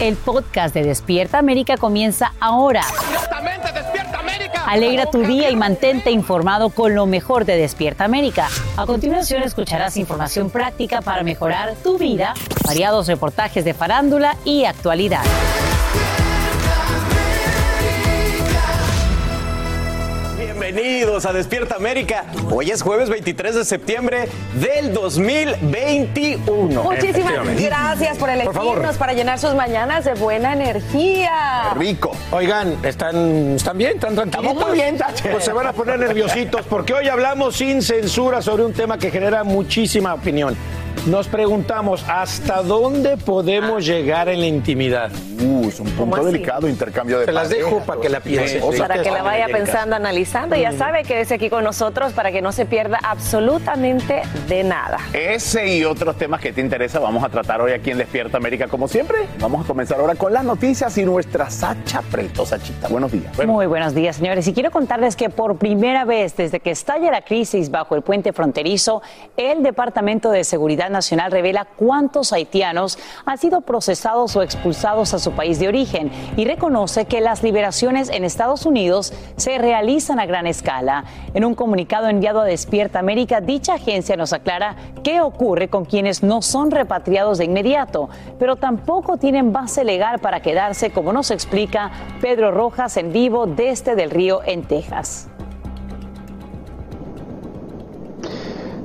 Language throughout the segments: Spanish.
El podcast de Despierta América comienza ahora. Alegra tu día y mantente informado con lo mejor de Despierta América. A continuación escucharás información práctica para mejorar tu vida, variados reportajes de farándula y actualidad. Bienvenidos a Despierta América. Hoy es jueves 23 de septiembre del 2021. Muchísimas gracias por elegirnos para llenar sus mañanas de buena energía. Rico. Oigan, ¿están, ¿están bien? ¿Están tranquilos? Estamos muy bien, Pues se van a poner nerviositos porque hoy hablamos sin censura sobre un tema que genera muchísima opinión. Nos preguntamos, ¿hasta dónde podemos llegar en la intimidad? Uh, es un punto delicado, intercambio de Te las dejo para que la pienses. Para que la vaya pensando, analizando. Ya sabe que es aquí con nosotros para que no se pierda absolutamente de nada. Ese y otros temas que te interesan vamos a tratar hoy aquí en Despierta América, como siempre. Vamos a comenzar ahora con las noticias y nuestra Sacha Preto. Sachita, buenos días. Muy buenos días, señores. Y quiero contarles que por primera vez desde que estalla la crisis bajo el puente fronterizo, el Departamento de Seguridad Nacional revela cuántos haitianos han sido procesados o expulsados a su país de origen y reconoce que las liberaciones en Estados Unidos se realizan a gran escala. En un comunicado enviado a Despierta América, dicha agencia nos aclara qué ocurre con quienes no son repatriados de inmediato, pero tampoco tienen base legal para quedarse, como nos explica Pedro Rojas en vivo desde Del Río en Texas.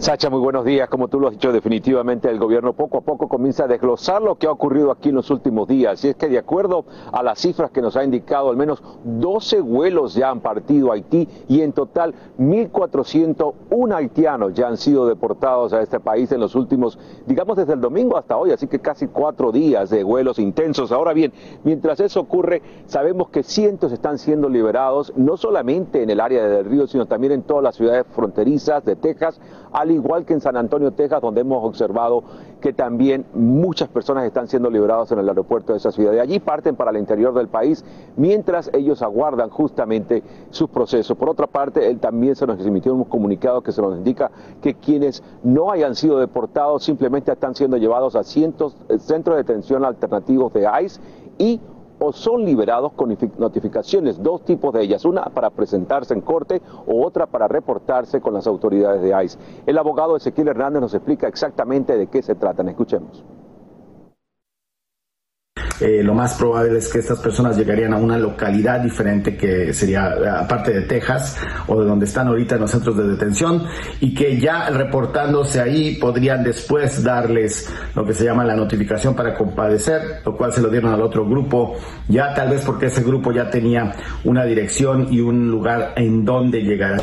Sacha, muy buenos días. Como tú lo has dicho, definitivamente el gobierno poco a poco comienza a desglosar lo que ha ocurrido aquí en los últimos días. Y es que de acuerdo a las cifras que nos ha indicado, al menos 12 vuelos ya han partido a Haití y en total 1.401 haitianos ya han sido deportados a este país en los últimos, digamos desde el domingo hasta hoy, así que casi cuatro días de vuelos intensos. Ahora bien, mientras eso ocurre, sabemos que cientos están siendo liberados, no solamente en el área del río, sino también en todas las ciudades fronterizas de Texas, al igual que en San Antonio, Texas, donde hemos observado que también muchas personas están siendo liberadas en el aeropuerto de esa ciudad. De allí parten para el interior del país mientras ellos aguardan justamente sus procesos. Por otra parte, él también se nos emitió un comunicado que se nos indica que quienes no hayan sido deportados simplemente están siendo llevados a cientos eh, centros de detención alternativos de ICE y o son liberados con notificaciones, dos tipos de ellas, una para presentarse en corte o otra para reportarse con las autoridades de ICE. El abogado Ezequiel Hernández nos explica exactamente de qué se tratan. Escuchemos. Eh, lo más probable es que estas personas llegarían a una localidad diferente que sería eh, aparte de Texas o de donde están ahorita en los centros de detención y que ya reportándose ahí podrían después darles lo que se llama la notificación para compadecer, lo cual se lo dieron al otro grupo, ya tal vez porque ese grupo ya tenía una dirección y un lugar en donde llegar.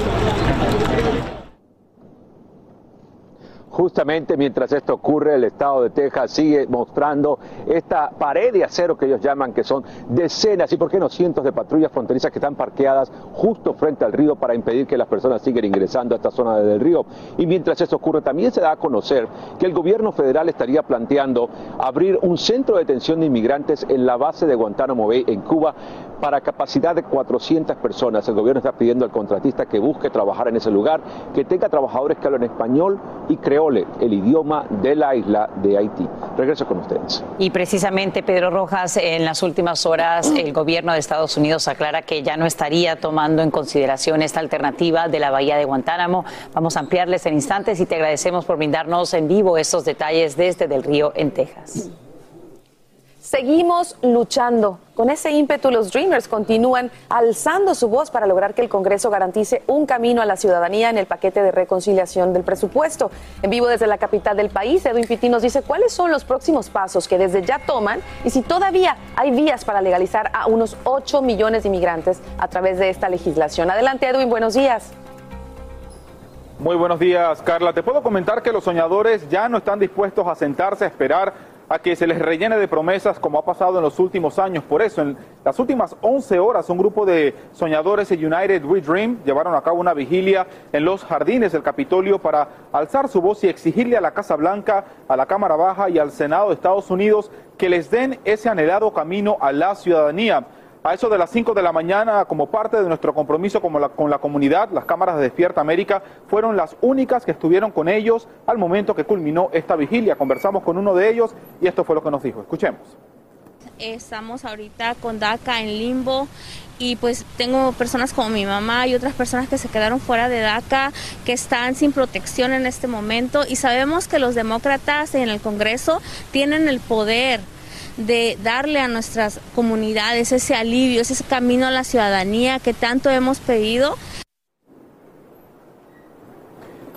Justamente mientras esto ocurre, el estado de Texas sigue mostrando esta pared de acero que ellos llaman, que son decenas y por qué no cientos de patrullas fronterizas que están parqueadas justo frente al río para impedir que las personas sigan ingresando a esta zona del río. Y mientras eso ocurre, también se da a conocer que el gobierno federal estaría planteando abrir un centro de detención de inmigrantes en la base de Guantánamo Bay en Cuba para capacidad de 400 personas. El gobierno está pidiendo al contratista que busque trabajar en ese lugar, que tenga trabajadores que hablen español y el idioma de la isla de Haití. Regreso con ustedes. Y precisamente, Pedro Rojas, en las últimas horas el gobierno de Estados Unidos aclara que ya no estaría tomando en consideración esta alternativa de la bahía de Guantánamo. Vamos a ampliarles en instantes y te agradecemos por brindarnos en vivo estos detalles desde Del Río en Texas. Seguimos luchando. Con ese ímpetu, los Dreamers continúan alzando su voz para lograr que el Congreso garantice un camino a la ciudadanía en el paquete de reconciliación del presupuesto. En vivo desde la capital del país, Edwin Pitti nos dice cuáles son los próximos pasos que desde ya toman y si todavía hay vías para legalizar a unos 8 millones de inmigrantes a través de esta legislación. Adelante, Edwin, buenos días. Muy buenos días, Carla. Te puedo comentar que los soñadores ya no están dispuestos a sentarse a esperar a que se les rellene de promesas como ha pasado en los últimos años. Por eso, en las últimas 11 horas, un grupo de soñadores de United We Dream llevaron a cabo una vigilia en los jardines del Capitolio para alzar su voz y exigirle a la Casa Blanca, a la Cámara Baja y al Senado de Estados Unidos que les den ese anhelado camino a la ciudadanía. A eso de las 5 de la mañana, como parte de nuestro compromiso con la, con la comunidad, las cámaras de Despierta América fueron las únicas que estuvieron con ellos al momento que culminó esta vigilia. Conversamos con uno de ellos y esto fue lo que nos dijo. Escuchemos. estamos ahorita con DACA en limbo y pues tengo personas como mi mamá y otras personas que se quedaron fuera de DACA, que están sin protección en este momento y sabemos que los demócratas en el Congreso tienen el poder de darle a nuestras comunidades ese alivio, ese camino a la ciudadanía que tanto hemos pedido.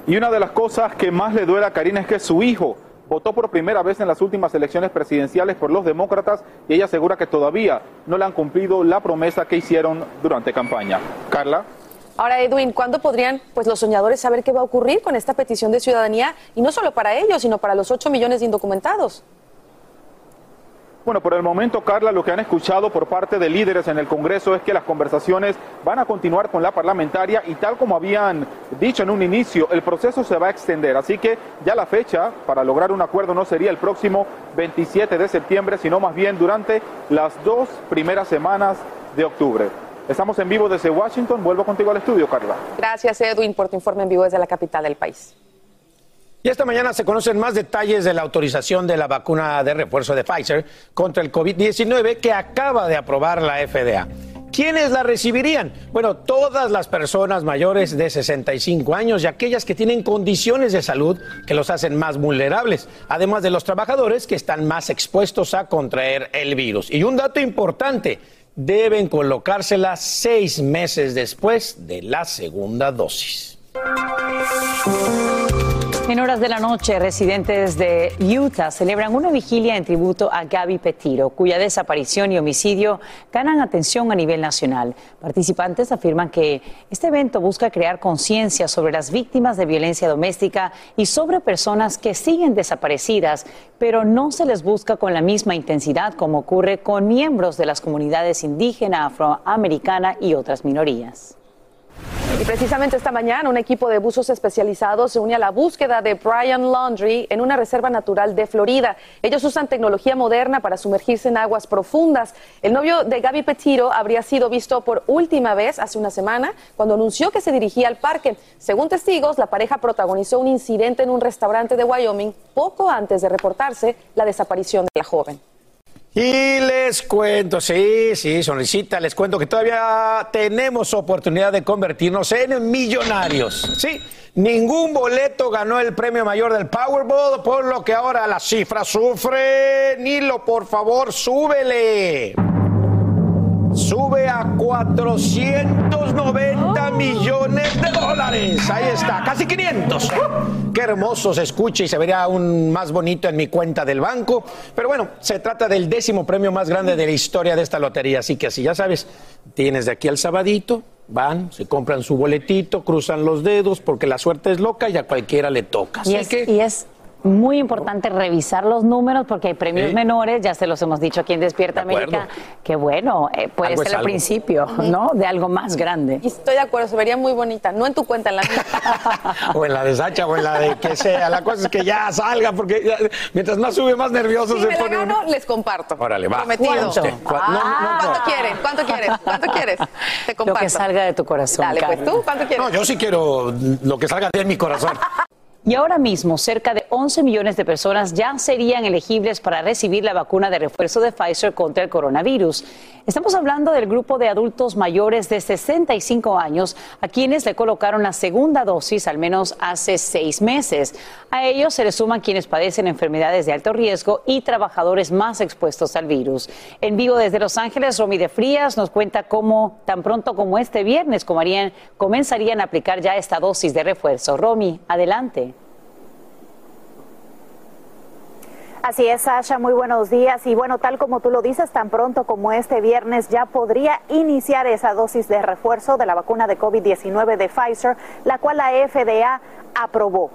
Y una de las cosas que más le duele a Karina es que su hijo votó por primera vez en las últimas elecciones presidenciales por los demócratas y ella asegura que todavía no le han cumplido la promesa que hicieron durante campaña. Carla. Ahora, Edwin, ¿cuándo podrían pues, los soñadores saber qué va a ocurrir con esta petición de ciudadanía? Y no solo para ellos, sino para los 8 millones de indocumentados. Bueno, por el momento, Carla, lo que han escuchado por parte de líderes en el Congreso es que las conversaciones van a continuar con la parlamentaria y tal como habían dicho en un inicio, el proceso se va a extender. Así que ya la fecha para lograr un acuerdo no sería el próximo 27 de septiembre, sino más bien durante las dos primeras semanas de octubre. Estamos en vivo desde Washington. Vuelvo contigo al estudio, Carla. Gracias, Edwin, por tu informe en vivo desde la capital del país. Y esta mañana se conocen más detalles de la autorización de la vacuna de refuerzo de Pfizer contra el COVID-19 que acaba de aprobar la FDA. ¿Quiénes la recibirían? Bueno, todas las personas mayores de 65 años y aquellas que tienen condiciones de salud que los hacen más vulnerables, además de los trabajadores que están más expuestos a contraer el virus. Y un dato importante, deben colocársela seis meses después de la segunda dosis. En horas de la noche, residentes de Utah celebran una vigilia en tributo a Gaby Petiro, cuya desaparición y homicidio ganan atención a nivel nacional. Participantes afirman que este evento busca crear conciencia sobre las víctimas de violencia doméstica y sobre personas que siguen desaparecidas, pero no se les busca con la misma intensidad como ocurre con miembros de las comunidades indígena, afroamericana y otras minorías. Y precisamente esta mañana un equipo de buzos especializados se une a la búsqueda de Brian Laundry en una reserva natural de Florida. Ellos usan tecnología moderna para sumergirse en aguas profundas. El novio de Gaby Petiro habría sido visto por última vez hace una semana cuando anunció que se dirigía al parque. Según testigos, la pareja protagonizó un incidente en un restaurante de Wyoming poco antes de reportarse la desaparición de la joven. Y les cuento, sí, sí, sonrisita, les cuento que todavía tenemos oportunidad de convertirnos en millonarios. Sí, ningún boleto ganó el premio mayor del Powerball, por lo que ahora la cifra sufre. Nilo, por favor, súbele. Sube a 490 millones de dólares. Ahí está, casi 500. Qué hermoso se escucha y se vería aún más bonito en mi cuenta del banco. Pero bueno, se trata del décimo premio más grande de la historia de esta lotería. Así que así ya sabes, tienes de aquí al sabadito, van, se compran su boletito, cruzan los dedos porque la suerte es loca y a cualquiera le toca. Y Así es, que- y es muy importante revisar los números porque hay premios Sí. menores, ya se los hemos dicho aquí en Despierta. América, que bueno, eh, puede Algo ser el algo. principio, ¿no? De algo más grande. Y estoy de acuerdo, se vería muy bonita. No en tu cuenta, en la mía. O en la de Sacha o en la de que sea. La cosa es que ya salga porque ya- mientras más sube, más nervioso Si se me la uno. gano, les comparto. Órale, va. Prometido. ¿Cuánto? ¿Cuá- no, no, no. ¿Cuánto quieres? ¿Cuánto quieres? ¿Cuánto quieres? Te Lo comparto. que salga de tu corazón. Dale, pues tú, ¿cuánto quieres? No, yo sí quiero lo que salga de mi corazón. Y ahora mismo, cerca de 11 millones de personas ya serían elegibles para recibir la vacuna de refuerzo de Pfizer contra el coronavirus. Estamos hablando del grupo de adultos mayores de 65 años a quienes le colocaron la segunda dosis al menos hace seis meses. A ellos se les suman quienes padecen enfermedades de alto riesgo y trabajadores más expuestos al virus. En vivo desde Los Ángeles, Romy de Frías nos cuenta cómo tan pronto como este viernes comenzarían, a aplicar ya esta dosis de refuerzo. Romy, adelante. Así es, Sasha, muy buenos días. Y bueno, tal como tú lo dices, tan pronto como este viernes ya podría iniciar esa dosis de refuerzo de la vacuna de COVID-19 de Pfizer, la cual la FDA aprobó.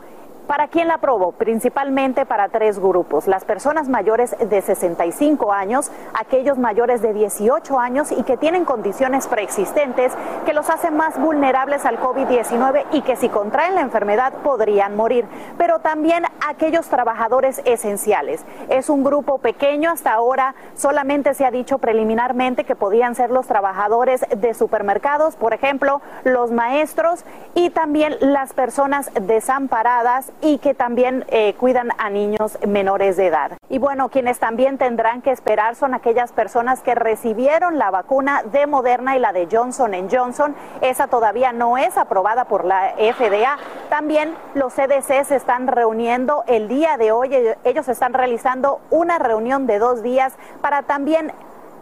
¿Para quién la aprobó? Principalmente para tres grupos. Las personas mayores de 65 años, aquellos mayores de 18 años y que tienen condiciones preexistentes que los hacen más vulnerables al COVID-19 y que si contraen la enfermedad podrían morir. Pero también aquellos trabajadores esenciales. Es un grupo pequeño. Hasta ahora solamente se ha dicho preliminarmente que podían ser los trabajadores de supermercados, por ejemplo, los maestros y también las personas desamparadas y que también eh, cuidan a niños menores de edad. Y bueno, quienes también tendrán que esperar son aquellas personas que recibieron la vacuna de Moderna y la de Johnson Johnson. Esa todavía no es aprobada por la FDA. También los CDC se están reuniendo el día de hoy. Ellos están realizando una reunión de dos días para también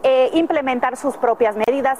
eh, implementar sus propias medidas.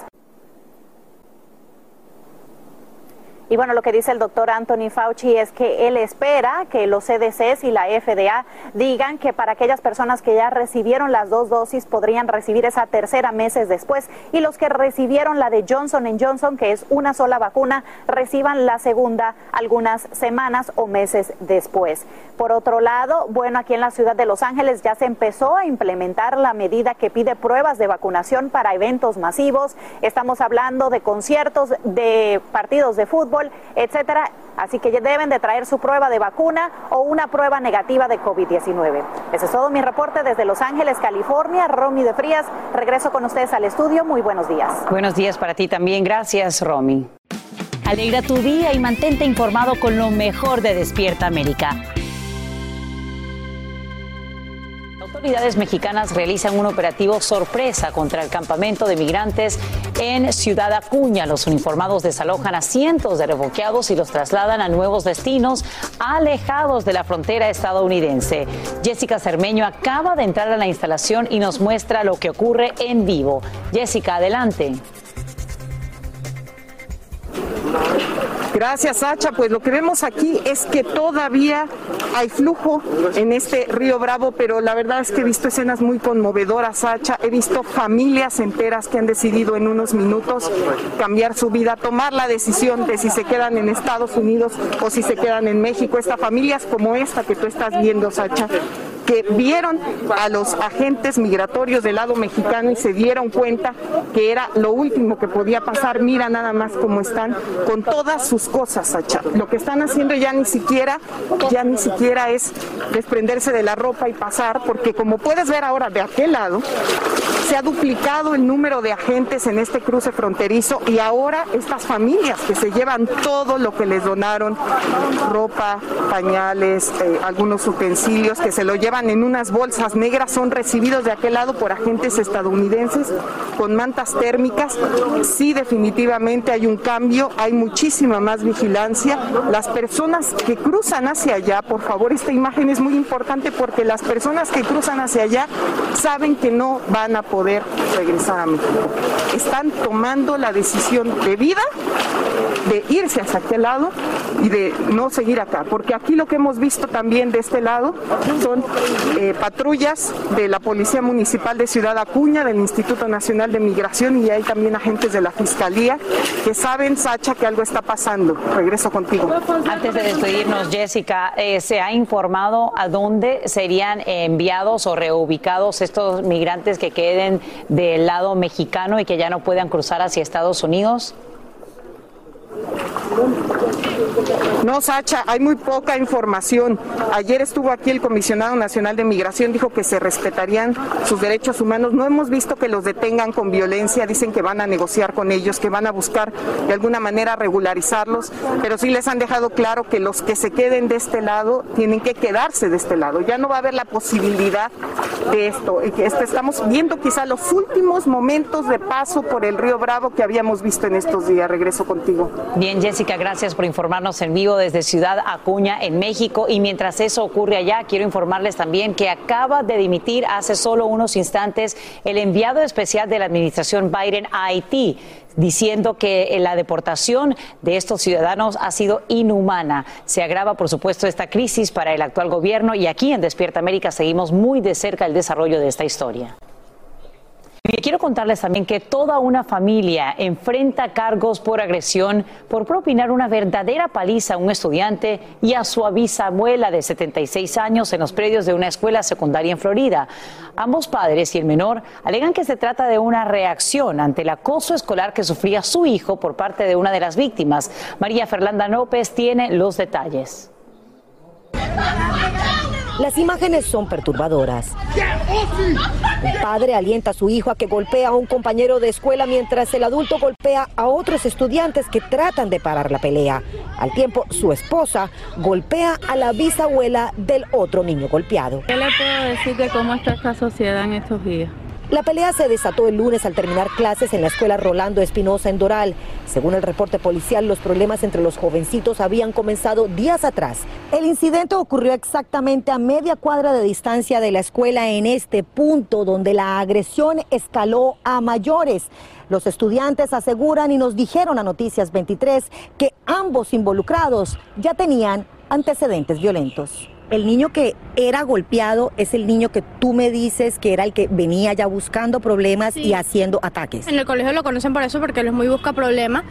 Y bueno, lo que dice el doctor Anthony Fauci es que él espera que los CDCs y la FDA digan que para aquellas personas que ya recibieron las dos dosis podrían recibir esa tercera meses después y los que recibieron la de Johnson Johnson, que es una sola vacuna, reciban la segunda algunas semanas o meses después. Por otro lado, bueno, aquí en la ciudad de Los Ángeles ya se empezó a implementar la medida que pide pruebas de vacunación para eventos masivos. Estamos hablando de conciertos, de partidos de fútbol etcétera. Así que deben de traer su prueba de vacuna o una prueba negativa de COVID-19. Ese es todo mi reporte desde Los Ángeles, California. Romy de Frías, regreso con ustedes al estudio. Muy buenos días. Buenos días para ti también. Gracias, Romy. Alegra tu día y mantente informado con lo mejor de Despierta América. Autoridades mexicanas realizan un operativo sorpresa contra el campamento de migrantes en Ciudad Acuña. Los uniformados desalojan a cientos de refugiados y los trasladan a nuevos destinos alejados de la frontera estadounidense. Jessica Cermeño acaba de entrar a la instalación y nos muestra lo que ocurre en vivo. Jessica, adelante. Gracias, Sacha. Pues lo que vemos aquí es que todavía hay flujo en este río Bravo, pero la verdad es que he visto escenas muy conmovedoras, Sacha. He visto familias enteras que han decidido en unos minutos cambiar su vida, tomar la decisión de si se quedan en Estados Unidos o si se quedan en México. Estas familias como esta que tú estás viendo, Sacha, que vieron a los agentes migratorios del lado mexicano y se dieron cuenta que era lo último que podía pasar. Mira nada más cómo están con todas sus cosas, Sacha. Lo que están haciendo ya ni siquiera, ya ni siquiera es desprenderse de la ropa y pasar, porque como puedes ver ahora de aquel lado, se ha duplicado el número de agentes en este cruce fronterizo y ahora estas familias que se llevan todo lo que les donaron, ropa, pañales, eh, algunos utensilios que se lo llevan en unas bolsas negras son recibidos de aquel lado por agentes estadounidenses con mantas térmicas. Sí, definitivamente hay un cambio, hay muchísima más vigilancia. Las personas que cruzan hacia allá, por favor, esta imagen es muy importante porque las personas que cruzan hacia allá saben que no van a poder regresar a México. Están tomando la decisión de vida de irse hacia aquel lado y de no seguir acá, porque aquí lo que hemos visto también de este lado son eh, patrullas de la Policía Municipal de Ciudad Acuña, del Instituto Nacional de Migración y hay también agentes de la Fiscalía que saben, Sacha, que algo está pasando. Regreso contigo. Antes de despedirnos, Jessica, eh, ¿se ha informado a dónde serían enviados o reubicados estos migrantes que queden del lado mexicano y que ya no puedan cruzar hacia Estados Unidos? No, Sacha, hay muy poca información. Ayer estuvo aquí el comisionado nacional de migración, dijo que se respetarían sus derechos humanos. No hemos visto que los detengan con violencia, dicen que van a negociar con ellos, que van a buscar de alguna manera regularizarlos, pero sí les han dejado claro que los que se queden de este lado tienen que quedarse de este lado. Ya no va a haber la posibilidad de esto. Estamos viendo quizá los últimos momentos de paso por el río Bravo que habíamos visto en estos días. Regreso contigo. Bien, Jessica, gracias por informarnos en vivo desde Ciudad Acuña, en México. Y mientras eso ocurre allá, quiero informarles también que acaba de dimitir hace solo unos instantes el enviado especial de la administración Biden a Haití diciendo que la deportación de estos ciudadanos ha sido inhumana. Se agrava, por supuesto, esta crisis para el actual gobierno y aquí en Despierta América seguimos muy de cerca el desarrollo de esta historia. Y quiero contarles también que toda una familia enfrenta cargos por agresión por propinar una verdadera paliza a un estudiante y a su bisabuela de 76 años en los predios de una escuela secundaria en Florida. Ambos padres y el menor alegan que se trata de una reacción ante el acoso escolar que sufría su hijo por parte de una de las víctimas. María Fernanda López tiene los detalles. Las imágenes son perturbadoras. Un padre alienta a su hijo a que golpee a un compañero de escuela mientras el adulto golpea a otros estudiantes que tratan de parar la pelea. Al tiempo, su esposa golpea a la bisabuela del otro niño golpeado. ¿Qué le puedo decir de cómo está esta sociedad en estos días? La pelea se desató el lunes al terminar clases en la escuela Rolando Espinosa en Doral. Según el reporte policial, los problemas entre los jovencitos habían comenzado días atrás. El incidente ocurrió exactamente a media cuadra de distancia de la escuela en este punto donde la agresión escaló a mayores. Los estudiantes aseguran y nos dijeron a Noticias 23 que ambos involucrados ya tenían antecedentes violentos. El niño que era golpeado es el niño que tú me dices que era el que venía ya buscando problemas y haciendo ataques. En el colegio lo conocen por eso, porque él es muy busca problemas.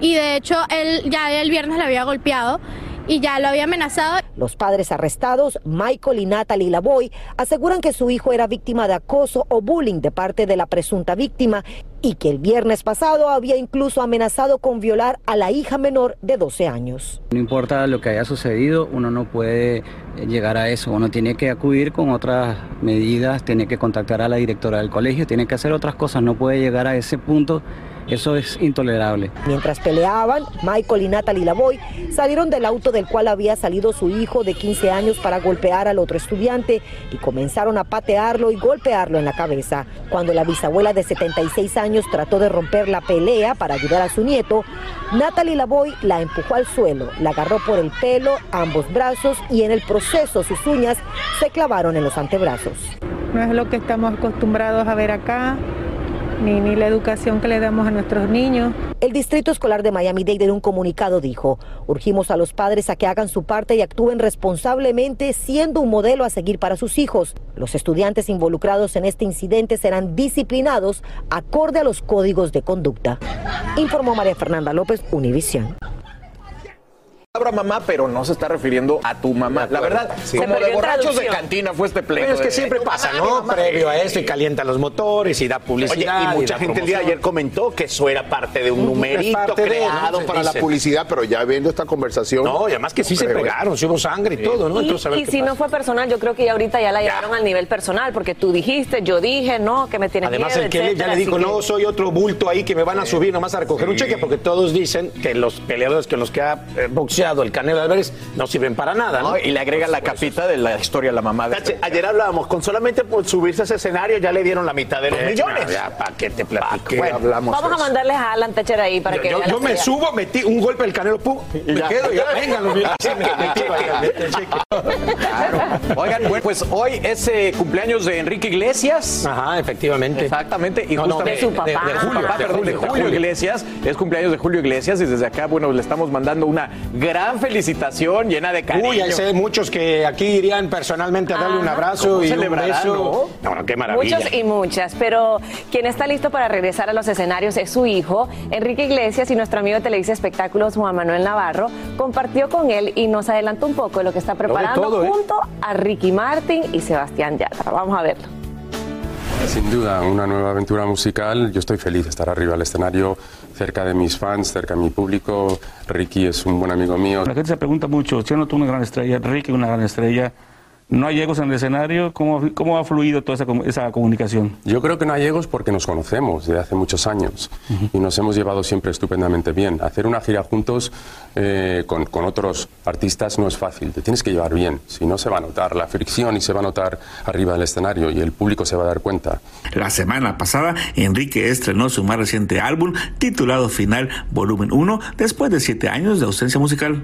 Y de hecho, él ya el viernes le había golpeado y ya lo había amenazado. Los padres arrestados, Michael y Natalie Lavoy, aseguran que su hijo era víctima de acoso o bullying de parte de la presunta víctima y que el viernes pasado había incluso amenazado con violar a la hija menor de 12 años. No importa lo que haya sucedido, uno no puede llegar a eso, uno tiene que acudir con otras medidas, tiene que contactar a la directora del colegio, tiene que hacer otras cosas, no puede llegar a ese punto eso es intolerable. Mientras peleaban, Michael y Natalie Lavoy salieron del auto del cual había salido su hijo de 15 años para golpear al otro estudiante y comenzaron a patearlo y golpearlo en la cabeza. Cuando la bisabuela de 76 años trató de romper la pelea para ayudar a su nieto, Natalie Lavoy la empujó al suelo, la agarró por el pelo, ambos brazos y en el proceso sus uñas se clavaron en los antebrazos. No es lo que estamos acostumbrados a ver acá ni, ni la educación que le damos a nuestros niños. El Distrito Escolar de Miami-Dade en un comunicado dijo, urgimos a los padres a que hagan su parte y actúen responsablemente siendo un modelo a seguir para sus hijos. Los estudiantes involucrados en este incidente serán disciplinados acorde a los códigos de conducta. Informó María Fernanda López, Univisión palabra mamá, pero no se está refiriendo a tu mamá. La verdad, como de borrachos de cantina fue este pleito. Pero es que siempre pasa, ¿no? Previo a esto y calienta los motores y da publicidad. Oye, y mucha gente el día de ayer comentó que eso era parte de un numerito creado para la publicidad, pero ya viendo esta conversación. No, y además que sí se pegaron, sí hubo sangre y todo, ¿no? Y, y si no fue personal, yo creo que ya ahorita ya la llevaron al nivel personal, porque tú dijiste, yo dije, no, que me tienes Además, el que ya le dijo, no, soy otro bulto ahí que me van a subir nomás a recoger un cheque, porque todos dicen que los peleadores que los que ha eh, boxeado el Canelo Álvarez no sirven para nada, ¿no? Y le agrega la capita de la historia a la mamá de este Ayer hablábamos, con solamente por subirse a ese escenario ya le dieron la mitad de los Eh, millones. no, ya, ¿para qué te platiqué? Bueno, hablamos Vamos a mandarles a Alan Techer ahí para que Yo, me subo, metí un golpe del canelo, pum, me ya. quedo, ya, venga, los Oigan, bueno, pues hoy es eh, cumpleaños de Enrique Iglesias. Ajá, efectivamente. Exactamente. Y No, no, justamente de su papá. de Julio, De perdón, de de Julio. Iglesias. Es cumpleaños de Julio Iglesias y desde acá, bueno, le estamos mandando una gran felicitación llena de cariño. Uy, hay sé muchos que aquí irían personalmente a darle un abrazo ¿Cómo y un beso. No, no, qué maravilla. Muchos y muchas, pero quien está listo para regresar a los escenarios es su hijo, Enrique Iglesias, y nuestro amigo de Televisa Espectáculos, Juan Manuel Navarro, compartió con él y nos adelantó un poco de lo que está preparando todo, ¿eh? junto a Ricky Martin y Sebastián Yatra. Vamos a verlo. Sin duda, una nueva aventura musical. Yo estoy feliz de estar arriba del escenario, cerca de mis fans, cerca de mi público. Ricky es un buen amigo mío. La gente se pregunta mucho, tú una gran estrella, Ricky una gran estrella, no hay egos en el escenario, ¿cómo, cómo ha fluido toda esa, esa comunicación? Yo creo que no hay egos porque nos conocemos desde hace muchos años y nos hemos llevado siempre estupendamente bien. Hacer una gira juntos eh, con, con otros artistas no es fácil, te tienes que llevar bien, si no se va a notar la fricción y se va a notar arriba del escenario y el público se va a dar cuenta. La semana pasada, Enrique estrenó su más reciente álbum titulado Final Volumen 1 después de siete años de ausencia musical.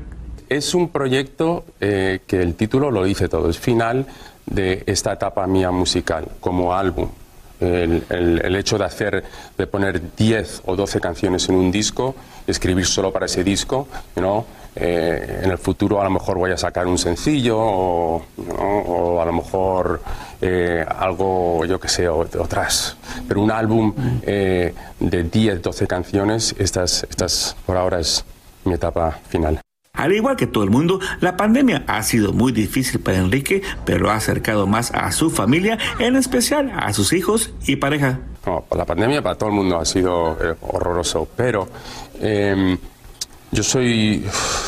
Es un proyecto eh, que el título lo dice todo, es final de esta etapa mía musical como álbum. El, hecho de hacer, de poner 10 o 12 canciones en un disco, escribir solo para ese disco, know, eh, en el futuro a lo mejor voy a sacar un sencillo o, ¿no? a lo mejor eh, algo, yo que sé, otras. Pero un álbum eh, de 10, 12 canciones, estas, estas por ahora es mi etapa final. Al igual que todo el mundo, la pandemia ha sido muy difícil para Enrique, pero ha acercado más a su familia, en especial a sus hijos y pareja. No, la pandemia para todo el mundo ha sido eh, horroroso, pero eh, yo soy,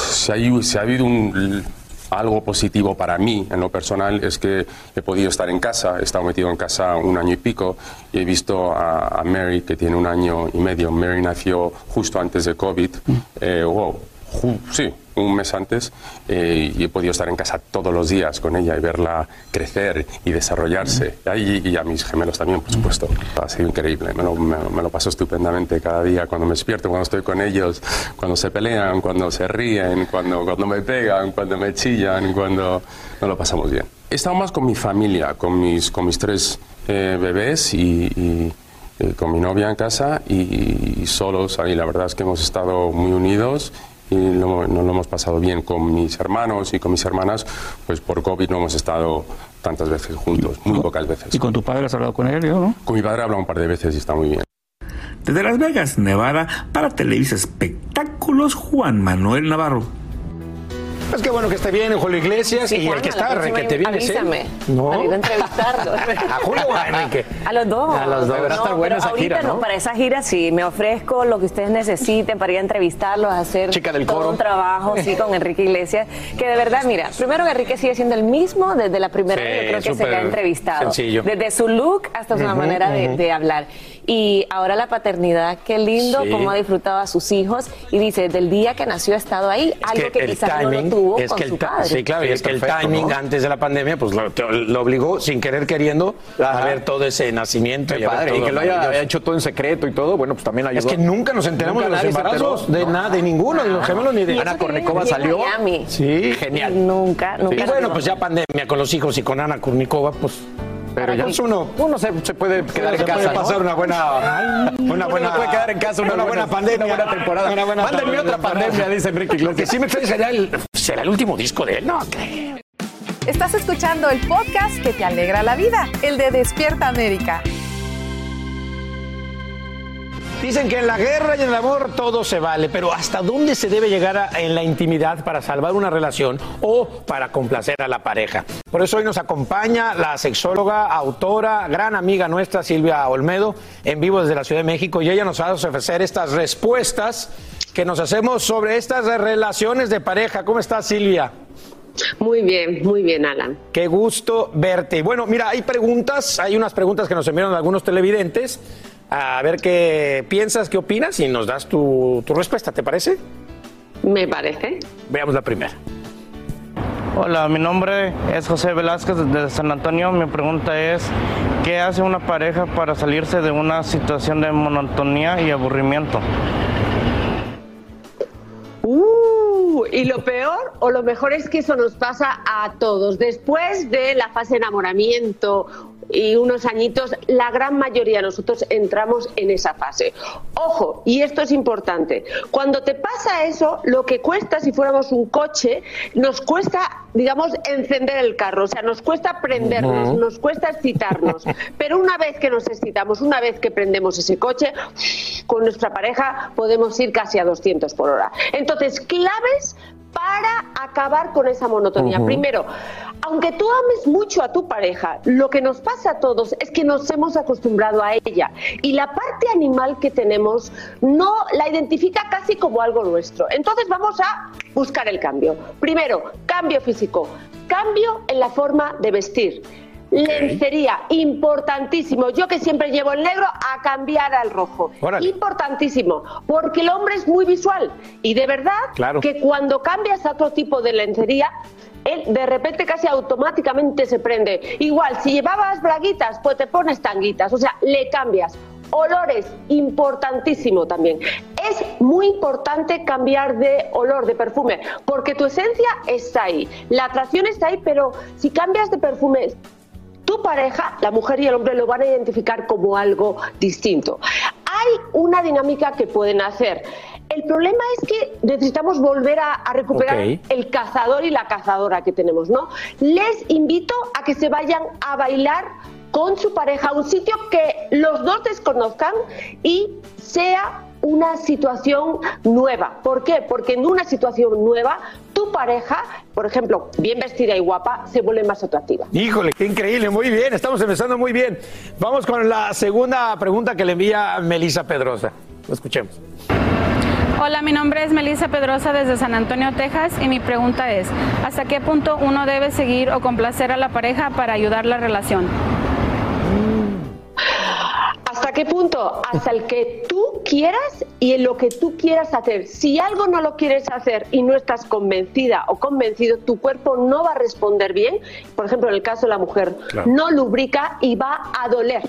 si, hay- si ha habido un, algo positivo para mí en lo personal es que he podido estar en casa, he estado metido en casa un año y pico y he visto a, Mary que tiene un año y medio. Mary nació justo antes de COVID. Eh, wow, sí, un mes antes eh, y he podido estar en casa todos los días con ella y verla crecer y desarrollarse. Y, y, a mis gemelos también, por supuesto. Ha sido increíble, me lo, me, lo, paso estupendamente cada día cuando me despierto, cuando estoy con ellos, cuando se pelean, cuando se ríen, cuando, cuando me pegan, cuando me chillan, cuando nos lo pasamos bien. He estado más con mi familia, con mis, con mis tres eh, bebés y, eh, con mi novia en casa y, y solos ahí. La verdad es que hemos estado muy unidos y no, lo hemos pasado bien con mis hermanos y con mis hermanas, pues por COVID no hemos estado tantas veces juntos, muy pocas veces. ¿Y con tu padre has hablado con él, no? Con mi padre he hablado un par de veces y está muy bien. Desde Las Vegas, Nevada, para Televisa Espectáculos, Juan Manuel Navarro. Es que bueno que esté bien Julio Iglesias y el que está requete bien Avísame. ¿No? Para ir a entrevistarlo. ¿A Julio o a Enrique? A los dos. A los dos. Deberá estar buena esa gira, ¿no? Para esa gira sí, me ofrezco lo que ustedes necesiten para ir a entrevistarlos, hacer todo un trabajo sí, con Enrique Iglesias. Que de verdad, mira, primero Enrique sigue siendo el mismo desde la primera vez que creo que se le ha entrevistado. Sencillo. Desde su look hasta su manera de, de hablar. Y ahora la paternidad, qué lindo, cómo ha disfrutado a sus hijos. Y dice, desde el día que nació ha estado ahí, algo que, quizás no lo tuvo es con que su el padre. Sí, claro, y es que el timing antes de la pandemia, pues lo, lo obligó sin querer queriendo a ver todo ese nacimiento. y, padre, y que lo haya hecho todo en secreto y todo, bueno, pues también ayudó. Es que nunca nos enteramos de los embarazos, de nada, de ninguno, de los gemelos ni de... Ana Kornikova salió. Miami. Sí, genial. Nunca, nunca. Y bueno, pues ya pandemia con los hijos y con Ana Kornikova, pues pero ya uno, uno se, se puede quedar se en casa. puede pasar una buena, una buena, puede quedar en casa una, una buena, pandemia, una buena temporada. Una buena Mándenme otra pandemia, dice Enrique Lo que Iglesias. sí me extraña será el, será el último disco de él, no creo. Estás escuchando el podcast que te alegra la vida, el de Despierta América. Dicen que en la guerra y en el amor todo se vale, pero ¿hasta dónde se debe llegar a- en la intimidad para salvar una relación o para complacer a la pareja? Por eso hoy nos acompaña la sexóloga, autora, gran amiga nuestra Silvia Olmedo, en vivo desde la Ciudad de México, y ella nos va a ofrecer estas respuestas que nos hacemos sobre estas relaciones de pareja. ¿Cómo estás, Silvia? Muy bien, muy bien, Alan. Qué gusto verte. Bueno, mira, hay preguntas, hay unas preguntas que nos enviaron algunos televidentes. A ver qué piensas, qué opinas y nos das tu, tu respuesta, ¿te parece? Me parece. Veamos la primera. Hola, mi nombre es José Velázquez desde San Antonio. Mi pregunta es, ¿qué hace una pareja para salirse de una situación de monotonía y aburrimiento? Uh, y lo peor o lo mejor es que eso nos pasa a todos. Después de la fase de enamoramiento y unos añitos, la gran mayoría de nosotros entramos en esa fase. Ojo, y esto es importante, cuando te pasa eso, lo que cuesta si fuéramos un coche, nos cuesta, digamos, encender el carro, o sea, nos cuesta prendernos, nos cuesta excitarnos, pero una vez que nos excitamos, una vez que prendemos ese coche, con nuestra pareja podemos ir casi a 200 por hora. Entonces, claves para acabar con esa monotonía. Primero, aunque tú ames mucho a tu pareja, lo que nos pasa a todos es que nos hemos acostumbrado a ella y la parte animal que tenemos no la identifica casi como algo nuestro. Entonces vamos a buscar el cambio. Primero, cambio físico, cambio en la forma de vestir. Lencería, importantísimo. Yo que siempre llevo el negro a cambiar al rojo. Órale. Importantísimo, porque el hombre es muy visual y de verdad Claro. que cuando cambias a otro tipo de lencería, él de repente casi automáticamente se prende. Igual, si llevabas braguitas, pues te pones tanguitas, o sea, le cambias. Olores, importantísimo también. Es muy importante cambiar de olor, de perfume, porque tu esencia está ahí, la atracción está ahí, pero si cambias de perfume, tu pareja, la mujer y el hombre, lo van a identificar como algo distinto. Hay una dinámica que pueden hacer. El problema es que necesitamos volver a, a recuperar el cazador y la cazadora que tenemos, ¿no? Les invito a que se vayan a bailar con su pareja a un sitio que los dos desconozcan y sea una situación nueva. ¿Por qué? Porque en una situación nueva, tu pareja, por ejemplo, bien vestida y guapa, se vuelve más atractiva. Híjole, qué increíble, muy bien, estamos empezando muy bien. Vamos con la segunda pregunta que le envía Melissa Pedrosa. Lo escuchemos. Hola, mi nombre es Melissa Pedrosa desde San Antonio, Texas y mi pregunta es, ¿hasta qué punto uno debe seguir o complacer a la pareja para ayudar la relación? ¿Hasta qué punto? Hasta el que tú quieras y en lo que tú quieras hacer. Si algo no lo quieres hacer y no estás convencida o convencido, tu cuerpo no va a responder bien. Por ejemplo, en el caso de la mujer, no lubrica y va a doler.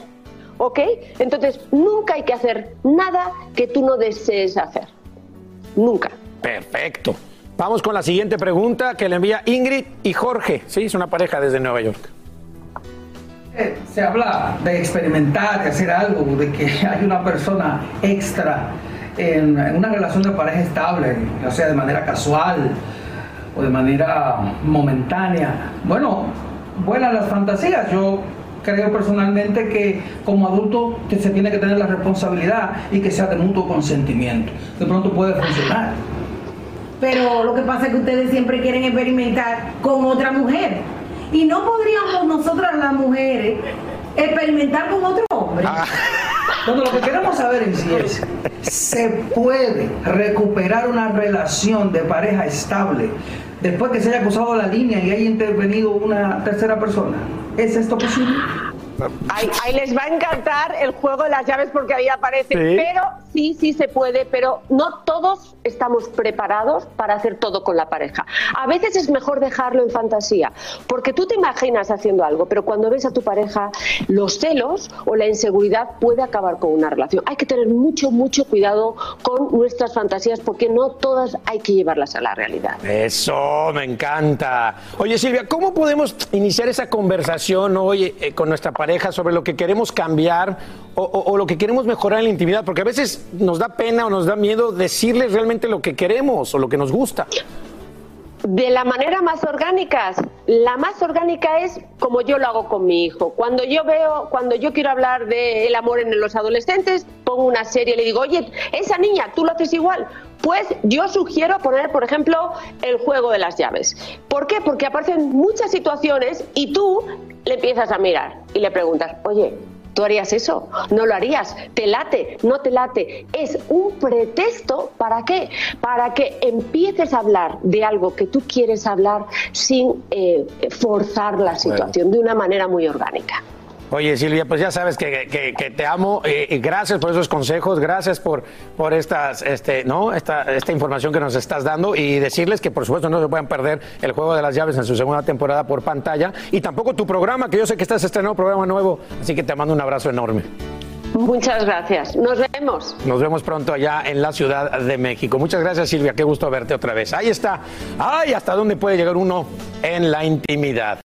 ¿Ok? Entonces, nunca hay que hacer nada que tú no desees hacer. Nunca. Perfecto. Vamos con la siguiente pregunta que le envía Ingrid y Jorge. Sí, es una pareja desde Nueva York. Se habla de experimentar, de hacer algo, de que hay una persona extra en, una relación de pareja estable, ya sea de manera casual o de manera momentánea. Bueno, buenas las fantasías. Yo creo personalmente que como adulto se tiene que tener la responsabilidad y que sea de mutuo consentimiento. De pronto puede funcionar. Pero lo que pasa es que ustedes siempre quieren experimentar con otra mujer y no podríamos nosotras las mujeres experimentar con otro hombre. Ah. lo que queremos saber en sí es, ¿se puede recuperar una relación de pareja estable después que se haya cruzado la línea y haya intervenido una tercera persona? ¿Es esto posible? Ahí, les va a encantar el juego de las llaves porque ahí aparece. Pero sí, sí se puede, pero no todos estamos preparados para hacer todo con la pareja. A veces es mejor dejarlo en fantasía, porque tú te imaginas haciendo algo, pero cuando ves a tu pareja, los celos o la inseguridad puede acabar con una relación. Hay que tener mucho, mucho cuidado con nuestras fantasías porque no todas hay que llevarlas a la realidad. Eso, me encanta. Oye Silvia, ¿cómo podemos iniciar esa conversación hoy eh, con nuestra pareja? Sobre lo que queremos cambiar o, lo que queremos mejorar en la intimidad, porque a veces nos da pena o nos da miedo decirles realmente lo que queremos o lo que nos gusta. De la manera más orgánica, la más orgánica es como yo lo hago con mi hijo. Cuando yo veo, cuando yo quiero hablar del amor en los adolescentes, pongo una serie y le digo, oye, esa niña, tú lo haces igual. Pues yo sugiero poner, por ejemplo, el juego de las llaves. ¿Por qué? Porque aparecen muchas situaciones y tú le empiezas a mirar y le preguntas, oye, ¿Tú harías eso? ¿No lo harías? ¿Te late? ¿No te late? Es un pretexto para qué? Para que empieces a hablar de algo que tú quieres hablar sin eh, forzar la situación, de una manera muy orgánica. Oye, Silvia, pues ya sabes que, te amo eh, gracias por esos consejos, gracias por, por estas, este, ¿no? esta, esta información que nos estás dando y decirles que por supuesto no se puedan perder el juego de las llaves en su segunda temporada por pantalla y tampoco tu programa, que yo sé que estás estrenando un programa nuevo, así que te mando un abrazo enorme. Muchas gracias. Nos vemos. Nos vemos pronto allá en la Ciudad de México. Muchas gracias, Silvia. Qué gusto verte otra vez. Ahí está. Ay, hasta dónde puede llegar uno en la intimidad.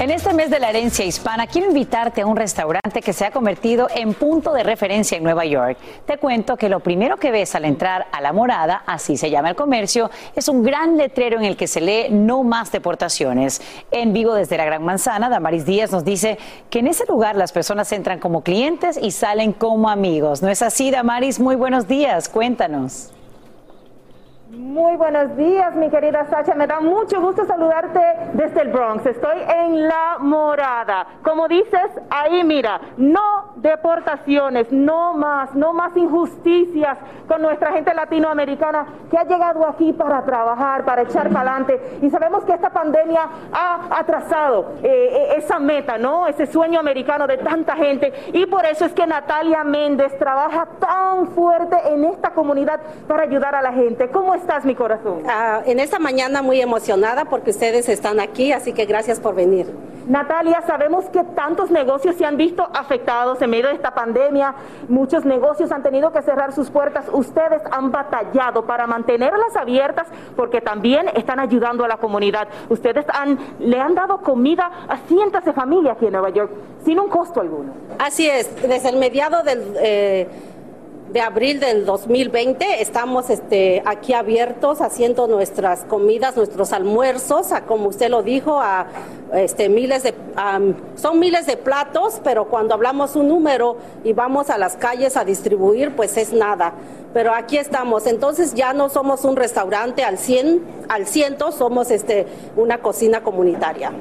En este mes de la herencia hispana, quiero invitarte a un restaurante que se ha convertido en punto de referencia en Nueva York. Te cuento que lo primero que ves al entrar a la morada, así se llama el comercio, es un gran letrero en el que se lee no más deportaciones. En vivo desde la Gran Manzana, Damaris Díaz nos dice que en ese lugar las personas entran como clientes y salen como amigos. ¿No es así, Damaris? Muy buenos días, cuéntanos. Muy buenos días, mi querida Sacha. Me da mucho gusto saludarte desde el Bronx. Estoy en La Morada. Como dices, ahí mira, no deportaciones, no más, no más injusticias con nuestra gente latinoamericana que ha llegado aquí para trabajar, para echar para adelante. Y sabemos que esta pandemia ha atrasado eh, esa meta, ¿no? Ese sueño americano de tanta gente. Y por eso es que Natalia Méndez trabaja tan fuerte en esta comunidad para ayudar a la gente. ¿Cómo estás, mi corazón? Ah, en esta mañana muy emocionada porque ustedes están aquí, así que gracias por venir. Natalia, sabemos que tantos negocios se han visto afectados en medio de esta pandemia. Muchos negocios han tenido que cerrar sus puertas. Ustedes han batallado para mantenerlas abiertas porque también están ayudando a la comunidad. Ustedes han, le han dado comida a cientos de familias aquí en Nueva York sin un costo alguno. Así es, desde el mediado del... Eh, de abril del 2020 estamos este, aquí abiertos haciendo nuestras comidas, nuestros almuerzos, a, como usted lo dijo, a este, miles de, son miles de platos, pero cuando hablamos un número y vamos a las calles a distribuir, pues es nada. Pero aquí estamos, entonces ya no somos un restaurante al 100, al ciento, somos este, una cocina comunitaria.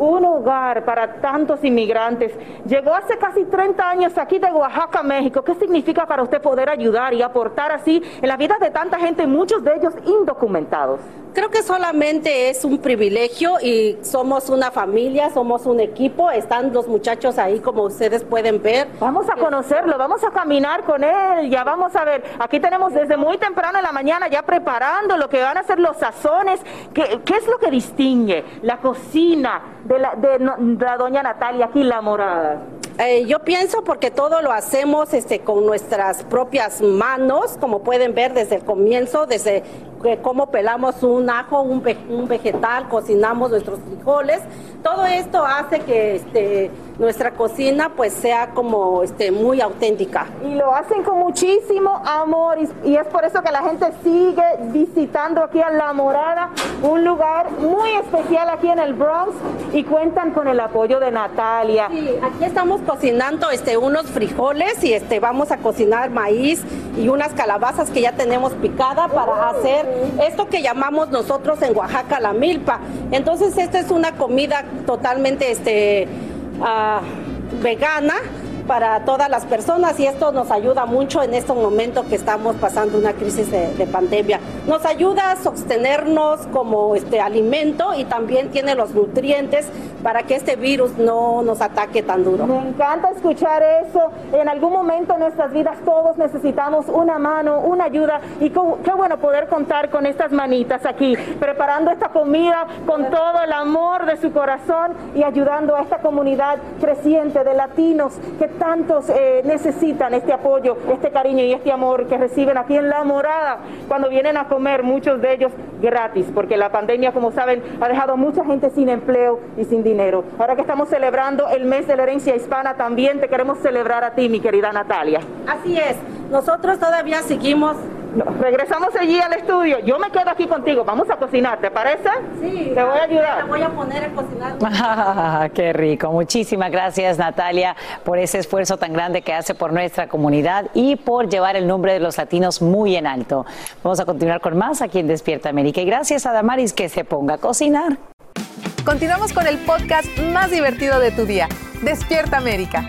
Un hogar para tantos inmigrantes. Llegó hace casi 30 años aquí de Oaxaca, México. ¿Qué significa para usted poder ayudar y aportar así en la vida de tanta gente, muchos de ellos indocumentados? Creo que solamente es un privilegio y somos una familia, somos un equipo. Están los muchachos ahí como ustedes pueden ver. Vamos a conocerlo, vamos a caminar con él, ya vamos a ver. Aquí tenemos desde muy temprano en la mañana ya preparando lo que van a ser los sazones. ¿Qué, qué es lo que distingue la cocina de la, de, la doña Natalia aquí, la morada? Eh, yo pienso porque todo lo hacemos este, con nuestras propias manos, como pueden ver desde el comienzo, desde cómo pelamos un ajo, un, un vegetal, cocinamos nuestros frijoles. Todo esto hace que este, nuestra cocina pues sea como este, muy auténtica. Y lo hacen con muchísimo amor y, es por eso que la gente sigue visitando aquí a La Morada, un lugar muy especial aquí en el Bronx y cuentan con el apoyo de Natalia. Sí, aquí estamos cocinando este, unos frijoles y este, vamos a cocinar maíz y unas calabazas que ya tenemos picada para hacer esto que llamamos nosotros en Oaxaca la milpa. Entonces esta es una comida totalmente este, uh, vegana para todas las personas y esto nos ayuda mucho en este momento que estamos pasando una crisis de, pandemia. Nos ayuda a sostenernos como este alimento y también tiene los nutrientes para que este virus no nos ataque tan duro. Me encanta escuchar eso. En algún momento en nuestras vidas todos necesitamos una mano, una ayuda y qué bueno poder contar con estas manitas aquí, preparando esta comida con todo el amor de su corazón y ayudando a esta comunidad creciente de latinos que tantos eh, necesitan este apoyo, este cariño y este amor que reciben aquí en La Morada cuando vienen a comer, muchos de ellos gratis, porque la pandemia, como saben, ha dejado mucha gente sin empleo y sin dinero. Ahora que estamos celebrando el mes de la herencia hispana, también te queremos celebrar a ti, mi querida Natalia. Así es, nosotros todavía seguimos regresamos allí al estudio. Yo me quedo aquí contigo. Vamos a cocinar, ¿te parece? Sí. Te voy a ayudar. Te voy a poner a cocinar. Ah, qué rico. Muchísimas gracias, Natalia, por ese esfuerzo tan grande que hace por nuestra comunidad y por llevar el nombre de los latinos muy en alto. Vamos a continuar con más aquí en Despierta América. Y gracias a Damaris que se ponga a cocinar. Continuamos con el podcast más divertido de tu día, Despierta América.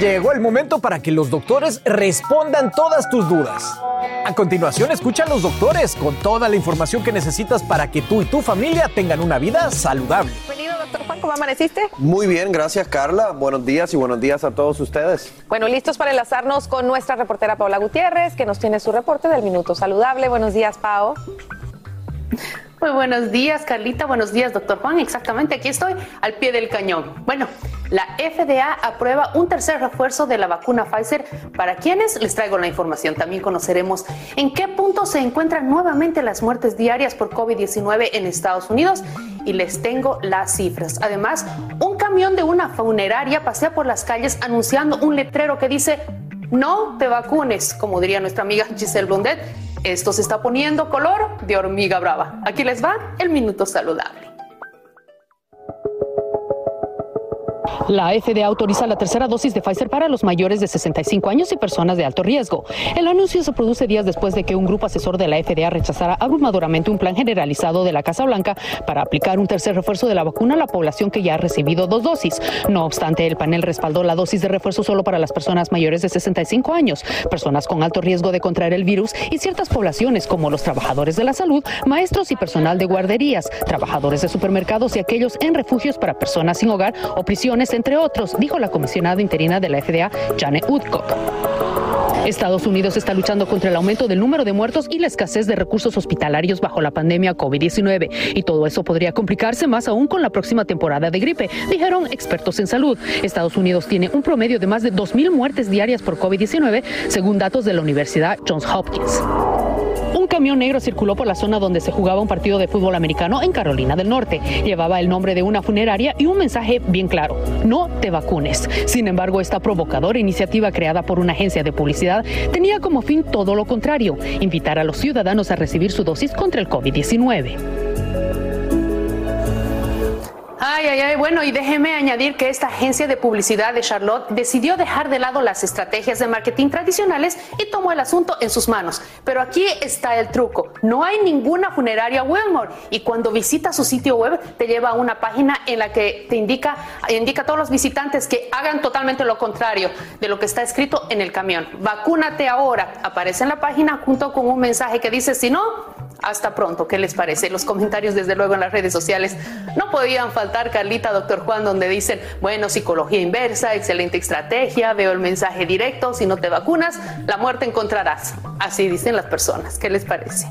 Llegó el momento para que los doctores respondan todas tus dudas. A continuación, escucha a los doctores con toda la información que necesitas para que tú y tu familia tengan una vida saludable. Bienvenido, doctor Juan, ¿cómo amaneciste? Muy bien, gracias Carla. Buenos días y buenos días a todos ustedes. Bueno, listos para enlazarnos con nuestra reportera Paula Gutiérrez, que nos tiene su reporte del Minuto Saludable. Buenos días, Pao. Muy buenos días, Carlita. Buenos días, doctor Juan. Exactamente, aquí estoy al pie del cañón. Bueno, la FDA aprueba un tercer refuerzo de la vacuna Pfizer. Para quienes les traigo la información, también conoceremos en qué punto se encuentran nuevamente las muertes diarias por COVID-19 en Estados Unidos y les tengo las cifras. Además, un camión de una funeraria pasea por las calles anunciando un letrero que dice no te vacunes, como diría nuestra amiga Giselle Blondet esto se está poniendo color de hormiga brava. Aquí les va el minuto saludable. La FDA autoriza la tercera dosis de Pfizer para los mayores de 65 años y personas de alto riesgo. El anuncio se produce días después de que un grupo asesor de la FDA rechazara abrumadoramente un plan generalizado de la Casa Blanca para aplicar un tercer refuerzo de la vacuna a la población que ya ha recibido dos dosis. No obstante, el panel respaldó la dosis de refuerzo solo para las personas mayores de 65 años, personas con alto riesgo de contraer el virus y ciertas poblaciones como los trabajadores de la salud, maestros y personal de guarderías, trabajadores de supermercados y aquellos en refugios para personas sin hogar o prisiones entre otros, dijo la comisionada interina de la FDA, Janet Woodcock. Estados Unidos está luchando contra el aumento del número de muertos y la escasez de recursos hospitalarios bajo la pandemia COVID-19. Y todo eso podría complicarse más aún con la próxima temporada de gripe, dijeron expertos en salud. Estados Unidos tiene un promedio de más de 2.000 muertes diarias por COVID-19, según datos de la Universidad Johns Hopkins. Camión negro circuló por la zona donde se jugaba un partido de fútbol americano en Carolina del Norte. Llevaba el nombre de una funeraria y un mensaje bien claro, no te vacunes. Sin embargo, esta provocadora iniciativa creada por una agencia de publicidad tenía como fin todo lo contrario, invitar a los ciudadanos a recibir su dosis contra el COVID-19. Ay, ay, ay, bueno, y déjeme añadir que esta agencia de publicidad de Charlotte decidió dejar de lado las estrategias de marketing tradicionales y tomó el asunto en sus manos. Pero aquí está el truco. No hay ninguna funeraria Wilmore y cuando visitas su sitio web te lleva a una página en la que te indica, indica a todos los visitantes que hagan totalmente lo contrario de lo que está escrito en el camión. Vacúnate ahora. Aparece en la página junto con un mensaje que dice, si no, hasta pronto, ¿qué les parece? Los comentarios, desde luego, en las redes sociales no podían faltar, Carlita, doctor Juan, donde dicen, bueno, psicología inversa, excelente estrategia, veo el mensaje directo, si no te vacunas, la muerte encontrarás. Así dicen las personas, ¿qué les parece?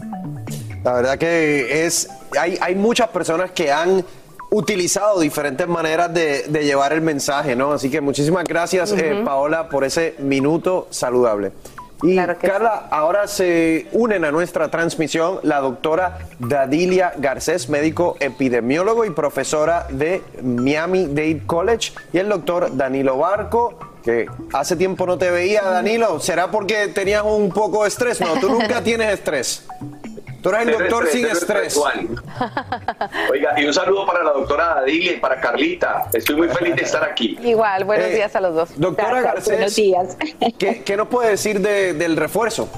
La verdad que es, hay, hay muchas personas que han utilizado diferentes maneras de, llevar el mensaje, ¿no? Así que muchísimas gracias, eh, Paola, por ese minuto saludable. Y Carla, ahora se unen a nuestra transmisión la doctora Dadilia Garcés, médico epidemiólogo y profesora de Miami Dade College, y el doctor Danilo Barco, que hace tiempo no te veía, Danilo. ¿Será porque tenías un poco de estrés? No, tú nunca tienes estrés. Tú eres el doctor sin estrés. Oiga, y un saludo para la doctora Dadilia y para Carlita. Estoy muy feliz de estar aquí. Igual, buenos eh, días a los dos. Doctora Garcés, buenos días. ¿qué, ¿qué, nos puede decir del refuerzo?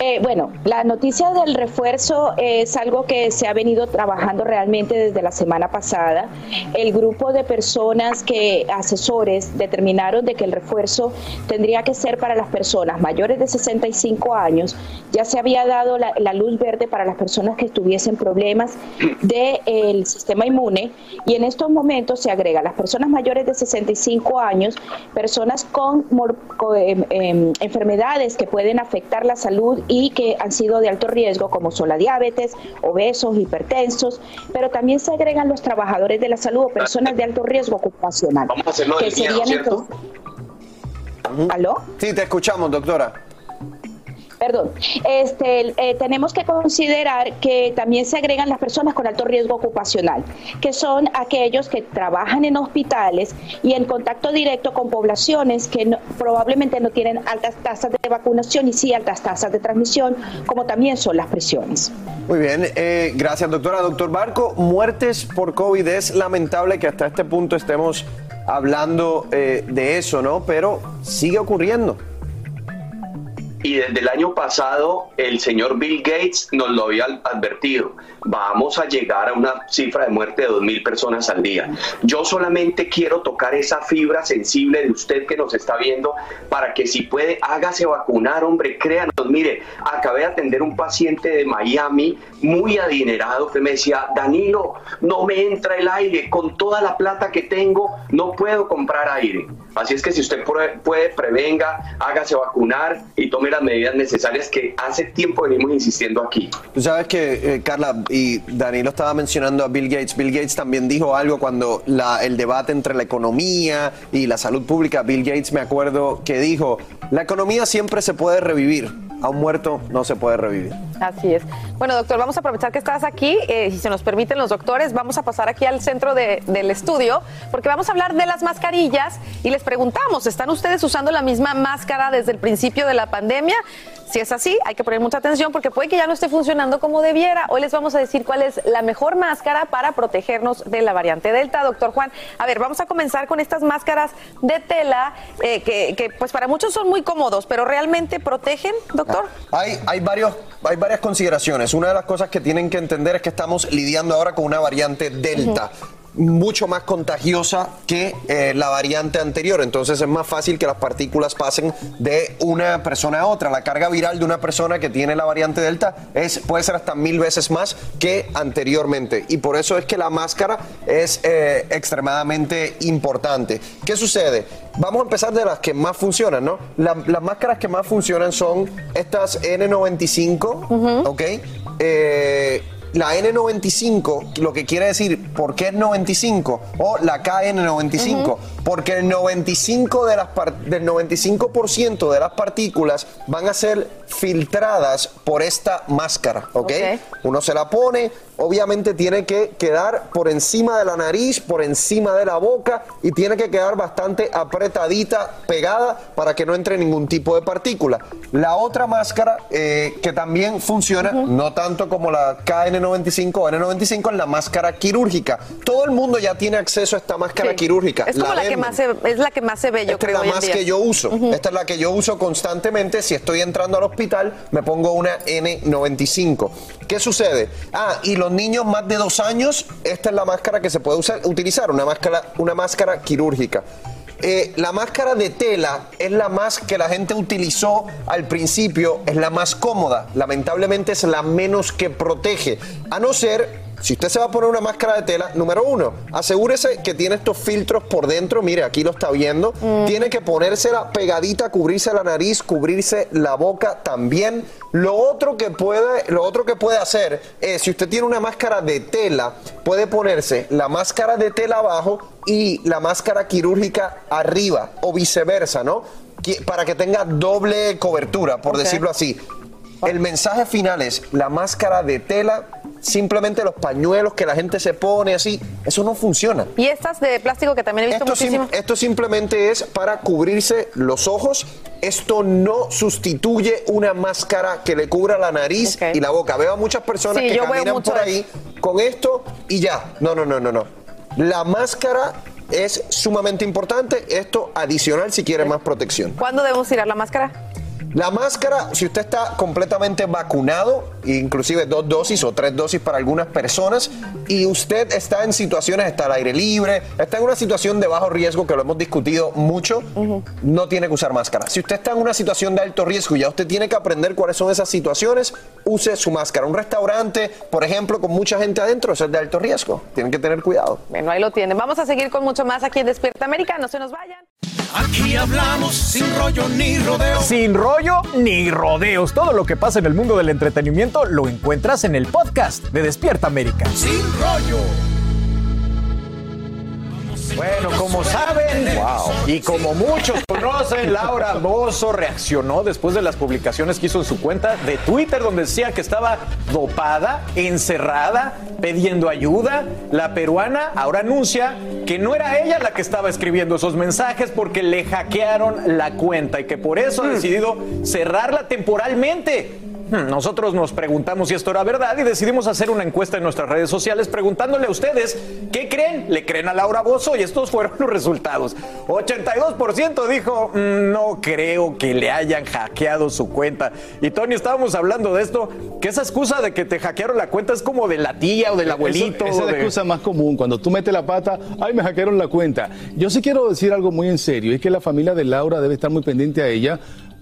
Eh, bueno, la noticia del refuerzo es algo que se ha venido trabajando realmente desde la semana pasada. El grupo de personas que asesores determinaron de que el refuerzo tendría que ser para las personas mayores de 65 años. Ya se había dado la, luz verde para las personas que tuviesen problemas del sistema inmune y en estos momentos se agrega las personas mayores de 65 años, personas con, em, em, enfermedades que pueden afectar la salud y que han sido de alto riesgo, como son la diabetes, obesos, hipertensos, pero también se agregan los trabajadores de la salud o personas de alto riesgo ocupacional. Vamos a hacerlo del ¿cierto? ¿Aló? Sí, te escuchamos, doctora perdón, este, eh, tenemos que considerar que también se agregan las personas con alto riesgo ocupacional, que son aquellos que trabajan en hospitales y en contacto directo con poblaciones que probablemente no tienen altas tasas de vacunación y sí altas tasas de transmisión, como también son las prisiones. Muy bien, eh, gracias doctora. Doctor Barco, muertes por COVID es lamentable que hasta este punto estemos hablando eh, de eso, ¿no? Pero sigue ocurriendo. Y desde el año pasado el señor Bill Gates nos lo había advertido. Vamos a llegar a una cifra de muerte de 2.000 personas al día. Yo solamente quiero tocar esa fibra sensible de usted que nos está viendo para que si puede, hágase vacunar, hombre, créanos. Mire, acabé de atender un paciente de Miami muy adinerado que me decía, Danilo, no me entra el aire, con toda la plata que tengo, no puedo comprar aire. Así es que si usted puede, prevenga, hágase vacunar y tome las medidas necesarias que hace tiempo venimos insistiendo aquí. Tú sabes que, eh, Carla, y Danilo estaba mencionando a Bill Gates. Bill Gates también dijo algo cuando la, el debate entre la economía y la salud pública. Bill Gates, me acuerdo que dijo, la economía siempre se puede revivir a un muerto no se puede revivir. Así es. Bueno, doctor, vamos a aprovechar que estás aquí. Eh, si se nos permiten los doctores, vamos a pasar aquí al centro del estudio porque vamos a hablar de las mascarillas y les preguntamos, ¿están ustedes usando la misma máscara desde el principio de la pandemia? Si es así, hay que poner mucha atención porque puede que ya no esté funcionando como debiera. Hoy les vamos a decir cuál es la mejor máscara para protegernos de la variante Delta. Doctor Juan, a ver, vamos a comenzar con estas máscaras de tela eh, que, pues para muchos son muy cómodos, pero ¿realmente protegen, doctor? Hay, hay, varios, hay varias consideraciones. Una de las cosas que tienen que entender es que estamos lidiando ahora con una variante Delta mucho más contagiosa que eh, la variante anterior. Entonces es más fácil que las partículas pasen de una persona a otra. La carga viral de una persona que tiene la variante Delta es, puede ser hasta mil veces más que anteriormente. Y por eso es que la máscara es eh, extremadamente importante. ¿Qué sucede? Vamos a empezar de las que más funcionan, ¿no? las máscaras que más funcionan son estas N95, ¿ok? Eh, la N95, lo que quiere decir, ¿por qué es 95? O la KN95, porque el 95 de las del 95% de las partículas van a ser filtradas por esta máscara, ¿ok? Uno se la pone, obviamente tiene que quedar por encima de la nariz, por encima de la boca y tiene que quedar bastante apretadita, pegada para que no entre ningún tipo de partícula. La otra máscara eh, que también funciona, no tanto como la KN N95 o N95 es la máscara quirúrgica. Todo el mundo ya tiene acceso a esta máscara Sí. quirúrgica. Es como la, que más se, es la que más se ve, yo Esta creo. es hoy la en más día. que yo uso. Esta es la que yo uso constantemente. Si estoy entrando al hospital, me pongo una N95. ¿Qué sucede? Ah, y los niños más de dos años, esta es la máscara que se puede usar, utilizar, una máscara, una máscara quirúrgica. Eh, la máscara de tela es la más que la gente utilizó al principio, es la más cómoda. Lamentablemente es la menos que protege. A no ser si usted se va a poner una máscara de tela, número uno, asegúrese que tiene estos filtros por dentro. Mire, aquí lo está viendo. Tiene que ponérsela pegadita, cubrirse la nariz, cubrirse la boca también. Lo otro que puede, lo otro que puede hacer es, si usted tiene una máscara de tela, puede ponerse la máscara de tela abajo y la máscara quirúrgica arriba o viceversa, ¿no? Para que tenga doble cobertura, por decirlo así. El mensaje final es la máscara de tela, simplemente los pañuelos que la gente se pone así, eso no funciona. Y estas de plástico que también he visto Esto, sim- esto simplemente es para cubrirse los ojos. Esto no sustituye una máscara que le cubra la nariz y la boca. Veo a muchas personas Sí, que caminan por eso. ahí con esto y ya. No, no, no, no, no. La máscara es sumamente importante. Esto adicional si quiere más protección. ¿Cuándo debemos tirar la máscara? La máscara, si usted está completamente vacunado, inclusive dos dosis o tres dosis para algunas personas, y usted está en situaciones, está al aire libre, está en una situación de bajo riesgo, que lo hemos discutido mucho, no tiene que usar máscara. Si usted está en una situación de alto riesgo y ya usted tiene que aprender cuáles son esas situaciones, use su máscara. Un restaurante, por ejemplo, con mucha gente adentro, eso es de alto riesgo. Tienen que tener cuidado. Bueno, ahí lo tienen. Vamos a seguir con mucho más aquí en Despierta América. No se nos vayan. Aquí hablamos sin rollo ni rodeo. Sin rollo ni rodeos. Todo lo que pasa en el mundo del entretenimiento lo encuentras en el podcast de Despierta América. Sin rollo. Bueno, como saben, y como muchos conocen, Laura Bozo reaccionó después de las publicaciones que hizo en su cuenta de Twitter, donde decía que estaba dopada, encerrada, pidiendo ayuda. La peruana ahora anuncia que no era ella la que estaba escribiendo esos mensajes porque le hackearon la cuenta y que por eso ha decidido cerrarla temporalmente. Nosotros nos preguntamos si esto era verdad y decidimos hacer una encuesta en nuestras redes sociales preguntándole a ustedes qué creen. ¿Le creen a Laura Bozo? Y estos fueron los resultados. 82% dijo, "Mm, no creo que le hayan hackeado su cuenta. Y Tony, estábamos hablando de esto, que esa excusa de que te hackearon la cuenta es como de la tía o del abuelito. Eso- esa es la de- excusa más común. Cuando tú metes la pata, ay, me hackearon la cuenta. Yo sí quiero decir algo muy en serio. Es que la familia de Laura debe estar muy pendiente a ella.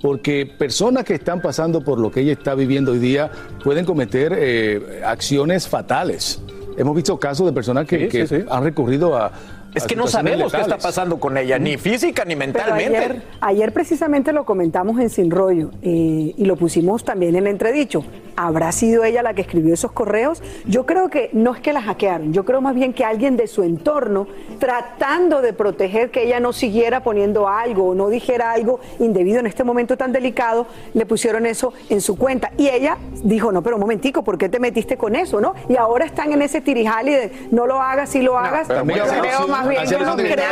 Porque personas que están pasando por lo que ella está viviendo hoy día pueden cometer eh, acciones fatales. Hemos visto casos de personas que, Sí, que sí, sí. han recurrido a. Es que no sabemos qué está pasando con ella, ni física ni Pero mentalmente. ayer, ayer precisamente lo comentamos en Sin Rollo eh, y lo pusimos también en entredicho. ¿Habrá sido ella la que escribió esos correos? Yo creo que no es que la hackearon, yo creo más bien que alguien de su entorno, tratando de proteger que ella no siguiera poniendo algo o no dijera algo indebido en este momento tan delicado, le pusieron eso en su cuenta. Y ella dijo, no, pero un momentico, ¿por qué te metiste con eso? no? Y ahora están en ese tirijali de no lo hagas, si lo hagas. Yo creo más bien eso tiene que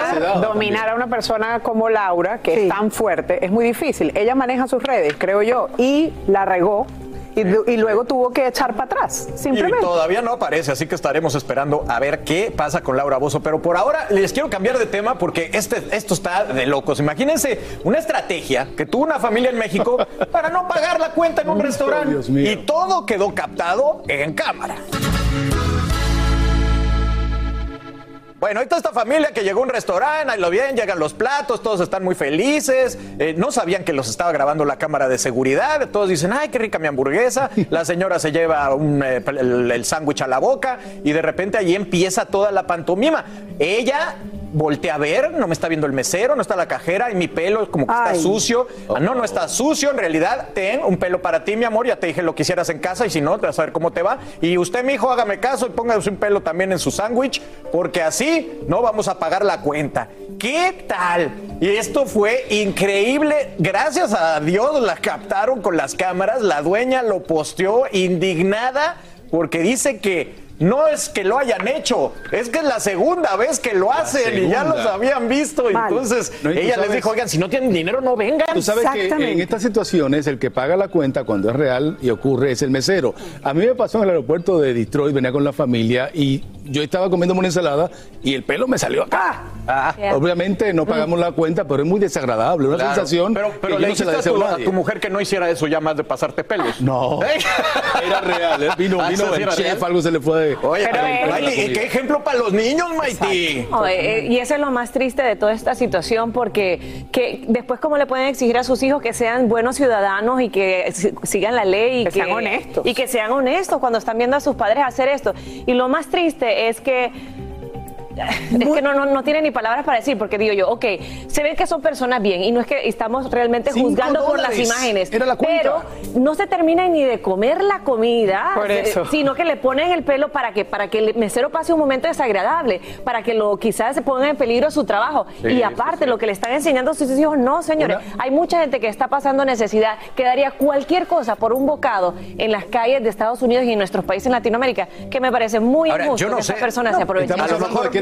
dominar, a una persona como Laura, que es tan fuerte, es muy difícil. Ella maneja sus redes, creo yo, y la regó y, y luego tuvo que echar para atrás, Y simplemente. todavía no aparece, así que estaremos esperando a ver qué pasa con Laura Bozo. Pero por ahora les quiero cambiar de tema porque este, esto está de locos. Imagínense una estrategia que tuvo una familia en México para no pagar la cuenta en un restaurante. Y todo quedó captado en cámara. Bueno, ahí está esta familia que llegó a un restaurante, ahí lo bien, llegan los platos, todos están muy felices, eh, no sabían que los estaba grabando la cámara de seguridad, todos dicen, ay, qué rica mi hamburguesa, la señora se lleva eh, el, el sándwich a la boca y de repente ahí empieza toda la pantomima. Ella voltea a ver, no me está viendo el mesero, no está la cajera y mi pelo como que está sucio. Ah, no, no está sucio, en realidad ten un pelo para ti, mi amor, ya te dije lo que hicieras en casa y si no, te vas a ver cómo te va. Y usted, mi hijo, hágame caso y póngase un pelo también en su sándwich, porque así no vamos a pagar la cuenta. ¿Qué tal? Y esto fue increíble. Gracias a Dios la captaron con las cámaras. La dueña lo posteó indignada porque dice que no es que lo hayan hecho, es que es la segunda vez que lo hacen y ya los habían visto. Vale. entonces No, ella les dijo, oigan, si no tienen dinero, no vengan. Tú sabes que en estas situaciones el que paga la cuenta cuando es real y ocurre es el mesero. A mí me pasó en el aeropuerto de Detroit, venía con la familia y yo estaba comiendo una ensalada y el pelo me salió acá. Ah. Obviamente no pagamos la cuenta, pero es muy desagradable, una Claro. sensación Pero, pero que le yo no se la a deseo tu, a a nadie. tu mujer que no hiciera eso ya más de pasarte pelos. No. Era real, ¿eh? vino, Ah, vino ¿eso sí el chef, real? algo se le fue. Oye, Pero, pero, eh, Maite, ¿y qué ejemplo para los niños, Maiti? No, eh, eh, y eso es lo más triste de toda esta situación porque que después cómo le pueden exigir a sus hijos que sean buenos ciudadanos y que si- sigan la ley y Que sean honestos. y que sean honestos cuando están viendo a sus padres hacer esto. Y lo más triste es que es que no, no, no tiene ni palabras para decir, porque digo yo, ok, se ve que son personas bien y no es que estamos realmente juzgando por las imágenes, Era la cuenta. pero no se terminan ni de comer la comida, Por eso. sino que le ponen el pelo para que, para que el mesero pase un momento desagradable, para que lo quizás se ponga en peligro su trabajo. Sí, y sí, aparte, lo que le están enseñando a sus hijos, no, señores, hay mucha gente que está pasando necesidad, que daría cualquier cosa por un bocado en las calles de Estados Unidos y en nuestros países en Latinoamérica, que me parece muy Ahora, injusto yo no que sé. esas personas No, se aprovechen.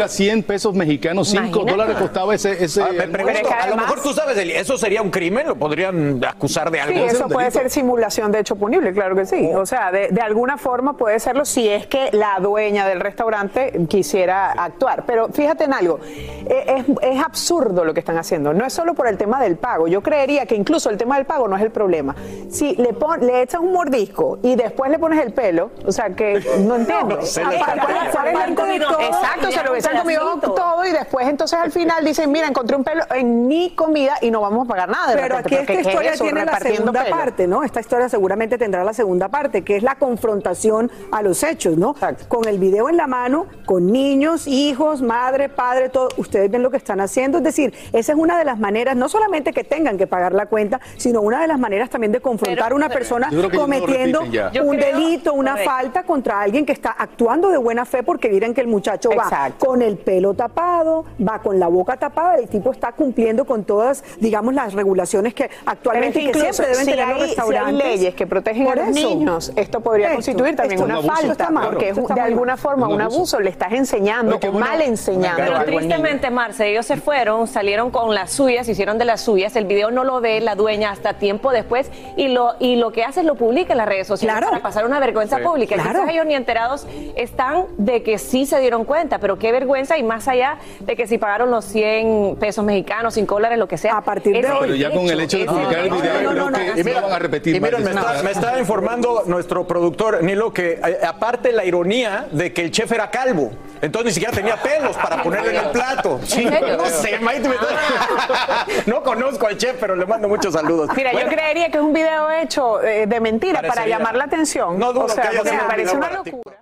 Era 100 pesos mexicanos, 5 Imagínate. dólares costaba ese. ese Ah, me pregunto, a lo mejor tú sabes, ¿eso sería un crimen? ¿Lo podrían acusar de algo? Sí, eso puede ser simulación de hecho punible, claro que sí. O sea, de, de alguna forma puede serlo si es que la dueña del restaurante quisiera actuar. Pero fíjate en algo, eh, es, es absurdo lo que están haciendo. No es solo por el tema del pago. Yo creería que incluso el tema del pago no es el problema. Si le, pon, le echas un mordisco y después le pones el pelo, o sea, que no entiendo. No, se le Aparte, escapa. ¿cuál es Se le el escapa de todo. Exacto, se lo un comido todo y después entonces al final dicen, mira, encontré un pelo en mi comida y no vamos a pagar nada. de Pero repente. aquí esta ¿qué es historia eso? tiene la segunda pelo. parte, ¿no? Esta historia seguramente tendrá la segunda parte, que es la confrontación a los hechos, ¿no? Con el video en la mano, con niños, hijos, madre, padre, todo. Ustedes ven lo que están haciendo. Es decir, esa es una de las maneras, no solamente que tengan que pagar la cuenta, sino una de las maneras también de confrontar Pero- a una persona cometiendo un creo- delito, una Correcto. falta contra alguien que está actuando de buena fe porque miren que el muchacho va Exacto. Con el pelo tapado, va con la boca tapada, el tipo está cumpliendo con todas, digamos, las regulaciones que es actualmente que incluso siempre deben si tener hay, los si hay restaurantes. leyes que protegen a los eso. niños, esto podría Esto, constituir también esto una un abuso, falta, está mal, porque es de alguna mal. forma Un un abuso. le estás enseñando o mal enseñando. Pero tristemente, Marce, ellos se fueron, salieron con las suyas, hicieron de las suyas. El video no lo ve la dueña hasta tiempo después y lo, y lo que hace es lo publica en las redes sociales Claro. para pasar una vergüenza Sí. pública. Claro. Quizás ellos ni enterados están de que sí se dieron cuenta, pero qué vergüenza y más allá de que si pagaron los 100 pesos mexicanos, 5 dólares, lo que sea. A partir de hoy. Pero ya con el hecho de publicar el video, creo que van a repetir Y miren, me está, me está informando nuestro productor, Nilo, que eh, aparte la ironía de que el chef era calvo. Entonces ni siquiera tenía pelos para ponerle en el plato. Sí, no sé, Maite, me está- No conozco al chef, pero le mando muchos saludos. Mira, Bueno, yo creería que es un video hecho eh, de mentira para llamar la atención. No dudo o sea, que haya porque sido me parece una locura.